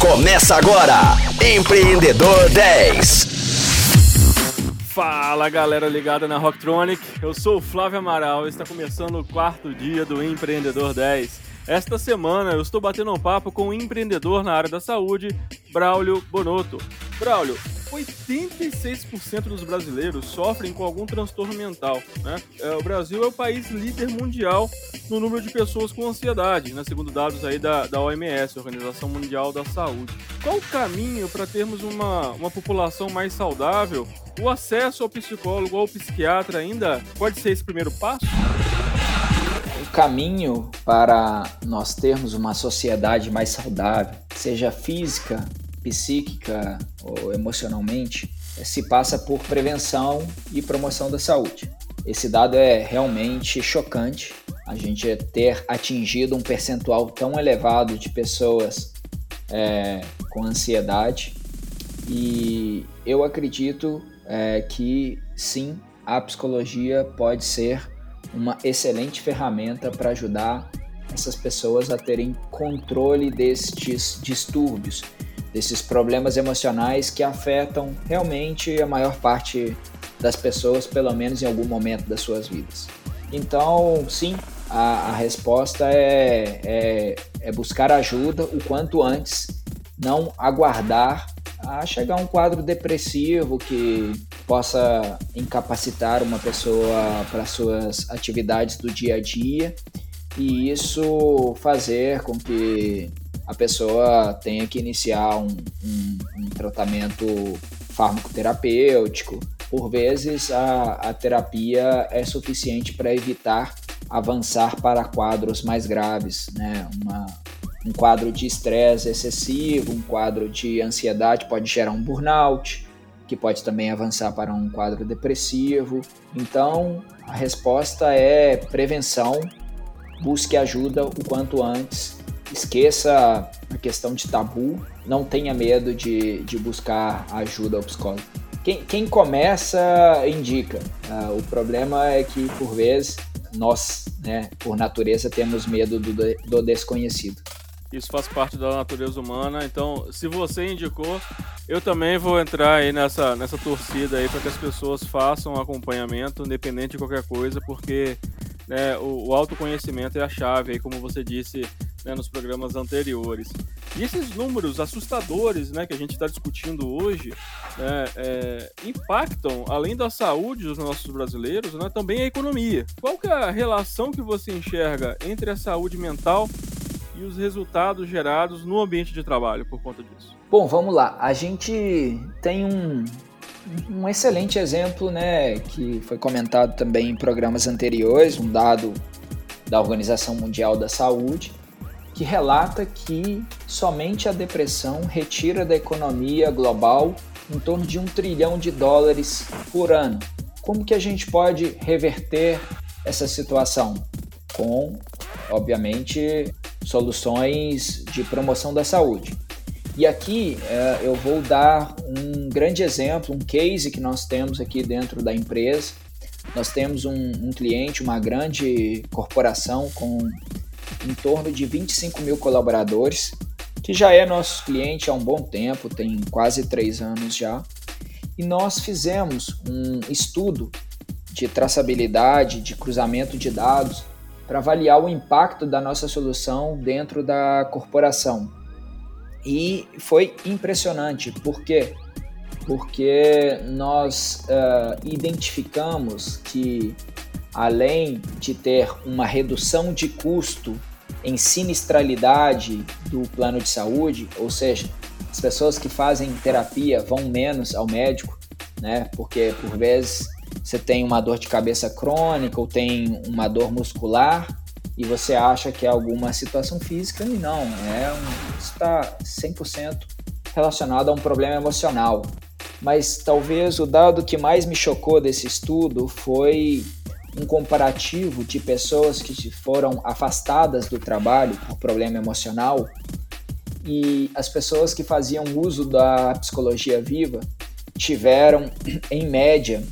Começa agora, Empreendedor 10. Fala galera ligada na Rocktronic, eu sou o Flávio Amaral e está começando o quarto dia do Empreendedor 10. Esta semana eu estou batendo um papo com um empreendedor na área da saúde, Braulio Bonotto. Braulio, 86% dos brasileiros sofrem com algum transtorno mental. Né? É, o Brasil é o país líder mundial no número de pessoas com ansiedade, né? segundo dados aí da, da OMS, Organização Mundial da Saúde. Qual o caminho para termos uma, uma população mais saudável? O acesso ao psicólogo ou ao psiquiatra ainda pode ser esse primeiro passo? Caminho para nós termos uma sociedade mais saudável, seja física, psíquica ou emocionalmente, se passa por prevenção e promoção da saúde. Esse dado é realmente chocante. A gente ter atingido um percentual tão elevado de pessoas é, com ansiedade. E eu acredito é, que sim, a psicologia pode ser uma excelente ferramenta para ajudar essas pessoas a terem controle destes distúrbios desses problemas emocionais que afetam realmente a maior parte das pessoas, pelo menos em algum momento das suas vidas. Então, sim, a, a resposta é, é, é buscar ajuda o quanto antes, não aguardar a chegar a um quadro depressivo que possa incapacitar uma pessoa para suas atividades do dia a dia e isso fazer com que a pessoa tenha que iniciar um, um, um tratamento farmacoterapêutico. Por vezes, a, a terapia é suficiente para evitar avançar para quadros mais graves, né? Uma, um quadro de estresse excessivo, um quadro de ansiedade pode gerar um burnout, que pode também avançar para um quadro depressivo. Então, a resposta é prevenção, busque ajuda o quanto antes esqueça a questão de tabu, não tenha medo de, de buscar ajuda ao psicólogo. Quem, quem começa, indica. Uh, o problema é que, por vezes, nós, né, por natureza, temos medo do, do desconhecido. Isso faz parte da natureza humana, então, se você indicou, eu também vou entrar aí nessa, nessa torcida aí para que as pessoas façam acompanhamento, independente de qualquer coisa, porque né, o, o autoconhecimento é a chave aí, como você disse né, nos programas anteriores. E esses números assustadores né, que a gente está discutindo hoje né, é, impactam, além da saúde dos nossos brasileiros, né, também a economia. Qual que é a relação que você enxerga entre a saúde mental e os resultados gerados no ambiente de trabalho por conta disso? Bom, vamos lá. A gente tem um, um excelente exemplo, né, que foi comentado também em programas anteriores, um dado da Organização Mundial da Saúde, que relata que somente a depressão retira da economia global em torno de um trilhão de dólares por ano. Como que a gente pode reverter essa situação? Com, obviamente, soluções de promoção da saúde. E aqui é, eu vou dar um grande exemplo, um case que nós temos aqui dentro da empresa. Nós temos um, um cliente, uma grande corporação com em torno de 25 mil colaboradores, que já é nosso cliente há um bom tempo, tem quase três anos já. E nós fizemos um estudo de traçabilidade, de cruzamento de dados, para avaliar o impacto da nossa solução dentro da corporação. E foi impressionante, por quê? Porque nós uh, identificamos que, além de ter uma redução de custo em sinistralidade do plano de saúde, ou seja, as pessoas que fazem terapia vão menos ao médico, né? Porque por vezes você tem uma dor de cabeça crônica ou tem uma dor muscular e você acha que é alguma situação física e não, é um, está 100% relacionado a um problema emocional. Mas talvez o dado que mais me chocou desse estudo foi um comparativo de pessoas que foram afastadas do trabalho por problema emocional e as pessoas que faziam uso da psicologia viva tiveram, em média,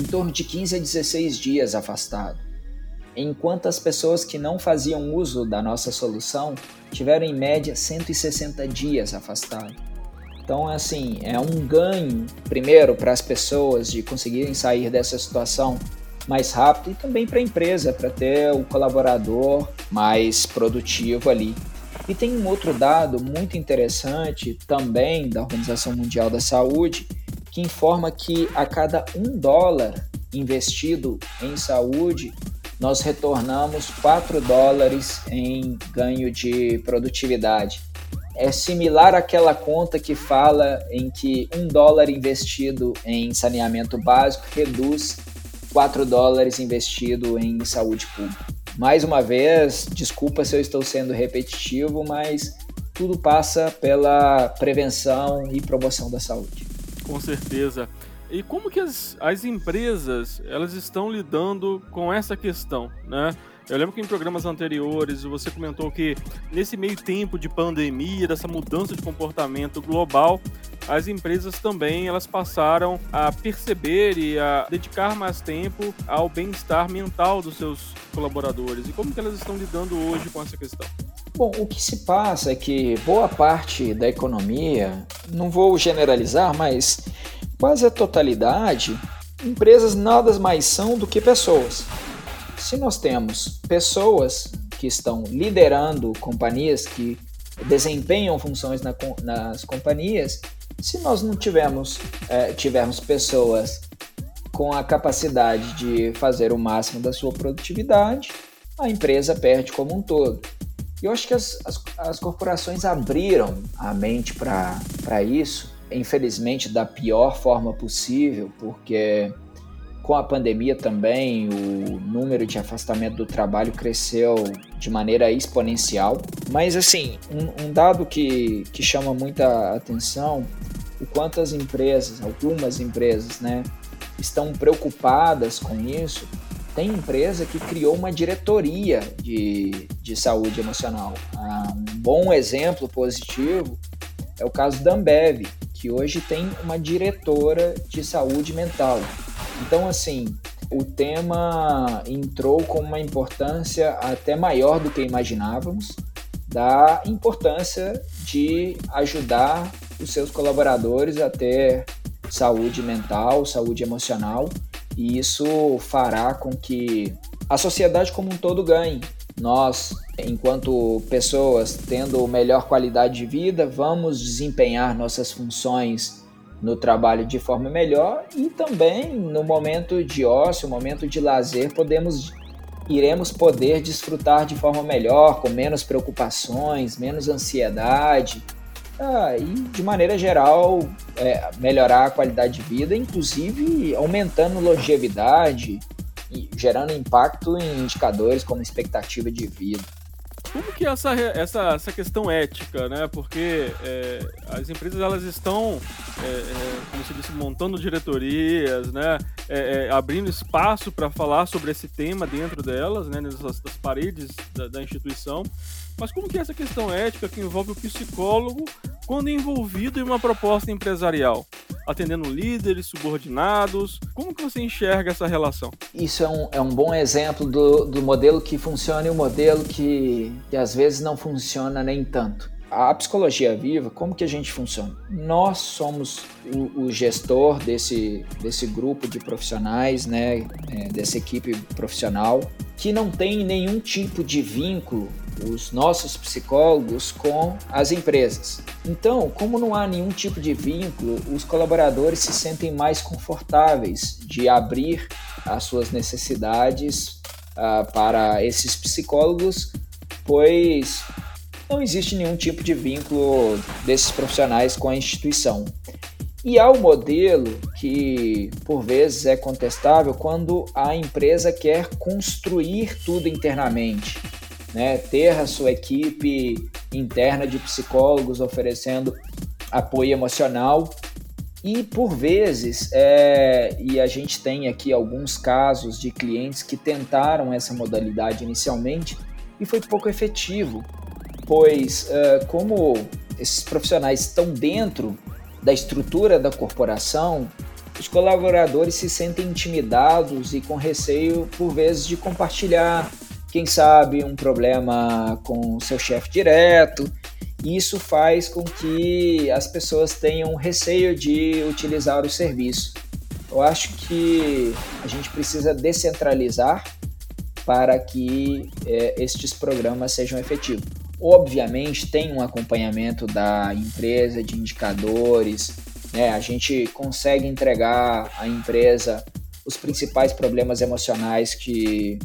em torno de 15 a 16 dias afastado. enquanto as pessoas que não faziam uso da nossa solução tiveram em média 160 dias afastados. Então, assim, é um ganho, primeiro, para as pessoas de conseguirem sair dessa situação mais rápido e também para a empresa, para ter o colaborador mais produtivo ali. E tem um outro dado muito interessante também da Organização Mundial da Saúde, informa que a cada um dólar investido em saúde, nós retornamos 4 dólares em ganho de produtividade. É similar àquela conta que fala em que um dólar investido em saneamento básico reduz 4 dólares investido em saúde pública. Mais uma vez, desculpa se eu estou sendo repetitivo, mas tudo passa pela prevenção e promoção da saúde. Com certeza. E como que as, as empresas elas estão lidando com essa questão, né? Eu lembro que em programas anteriores você comentou que nesse meio tempo de pandemia, dessa mudança de comportamento global, as empresas também elas passaram a perceber e a dedicar mais tempo ao bem-estar mental dos seus colaboradores. E como que elas estão lidando hoje com essa questão? Bom, o que se passa é que boa parte da economia, não vou generalizar, mas quase a totalidade, empresas nada mais são do que pessoas. Se nós temos pessoas que estão liderando companhias, que desempenham funções na, nas companhias, se nós não tivermos, é, tivermos pessoas com a capacidade de fazer o máximo da sua produtividade, a empresa perde como um todo. E eu acho que as, as, as corporações abriram a mente para isso infelizmente da pior forma possível, porque com a pandemia também o número de afastamento do trabalho cresceu de maneira exponencial. Mas assim, um, um dado que, que chama muita atenção, o quanto as empresas, algumas empresas, né, estão preocupadas com isso. Tem empresa que criou uma diretoria de, de saúde emocional. Ah, um bom exemplo positivo é o caso da Ambev, que hoje tem uma diretora de saúde mental. Então, assim, o tema entrou com uma importância até maior do que imaginávamos, da importância de ajudar os seus colaboradores a ter saúde mental, saúde emocional, e isso fará com que a sociedade como um todo ganhe. Nós, enquanto pessoas tendo melhor qualidade de vida, vamos desempenhar nossas funções no trabalho de forma melhor e também no momento de ócio, momento de lazer, podemos iremos poder desfrutar de forma melhor, com menos preocupações, menos ansiedade, ah, e de maneira geral é, melhorar a qualidade de vida, inclusive aumentando longevidade, gerando impacto em indicadores como expectativa de vida. Como que é essa, essa, essa questão ética, né? Porque é, as empresas elas estão, é, é, como se disse, montando diretorias, né? É, é, abrindo espaço para falar sobre esse tema dentro delas, né? Nessas paredes da, da instituição. Mas como que é essa questão ética que envolve o psicólogo quando envolvido em uma proposta empresarial? Atendendo líderes, subordinados. Como que você enxerga essa relação? Isso é um, é um bom exemplo do, do modelo que funciona e o modelo que, que às vezes não funciona nem tanto. A psicologia viva, como que a gente funciona? Nós somos o, o gestor desse, desse grupo de profissionais, né, é, dessa equipe profissional, que não tem nenhum tipo de vínculo os nossos psicólogos com as empresas. Então, como não há nenhum tipo de vínculo, os colaboradores se sentem mais confortáveis de abrir as suas necessidades uh, para esses psicólogos, pois não existe nenhum tipo de vínculo desses profissionais com a instituição. E há o um modelo que, por vezes, é contestável quando a empresa quer construir tudo internamente né, ter a sua equipe interna de psicólogos oferecendo apoio emocional. E por vezes, é, e a gente tem aqui alguns casos de clientes que tentaram essa modalidade inicialmente e foi pouco efetivo, pois é, como esses profissionais estão dentro da estrutura da corporação, os colaboradores se sentem intimidados e com receio, por vezes, de compartilhar, quem sabe, um problema com seu chefe direto. Isso faz com que as pessoas tenham receio de utilizar o serviço. Eu acho que a gente precisa descentralizar para que é, estes programas sejam efetivos. Obviamente, tem um acompanhamento da empresa, de indicadores, né? a gente consegue entregar à empresa os principais problemas emocionais que,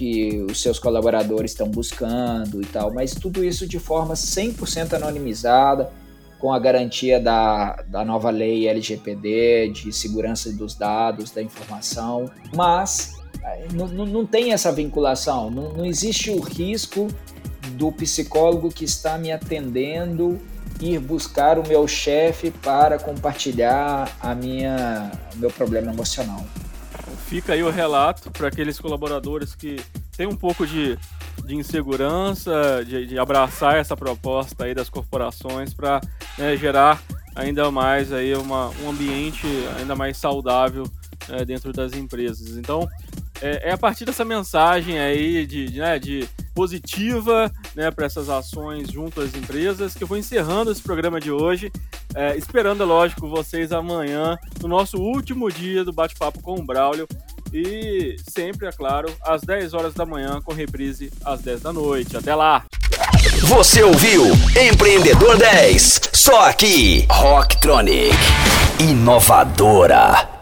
que os seus colaboradores estão buscando e tal, mas tudo isso de forma 100% anonimizada, com a garantia da, da nova lei LGPD, de segurança dos dados, da informação, mas eh, não, não tem essa vinculação, não, não existe o risco do psicólogo que está me atendendo ir buscar o meu chefe para compartilhar a minha, o meu problema emocional. Fica aí o relato para aqueles colaboradores que têm um pouco de, de insegurança, de, de abraçar essa proposta aí das corporações para né, gerar ainda mais aí uma, um ambiente ainda mais saudável é, dentro das empresas. Então, é, é, a partir dessa mensagem aí de, de, né, de positiva né, para essas ações junto às empresas que eu vou encerrando esse programa de hoje, é, esperando, é lógico, vocês amanhã no nosso último dia do bate-papo com o Braulio e sempre, é claro, às 10 horas da manhã com reprise às 10 da noite. Até lá! Você ouviu Empreendedor 10, só aqui, Rocktronic, inovadora.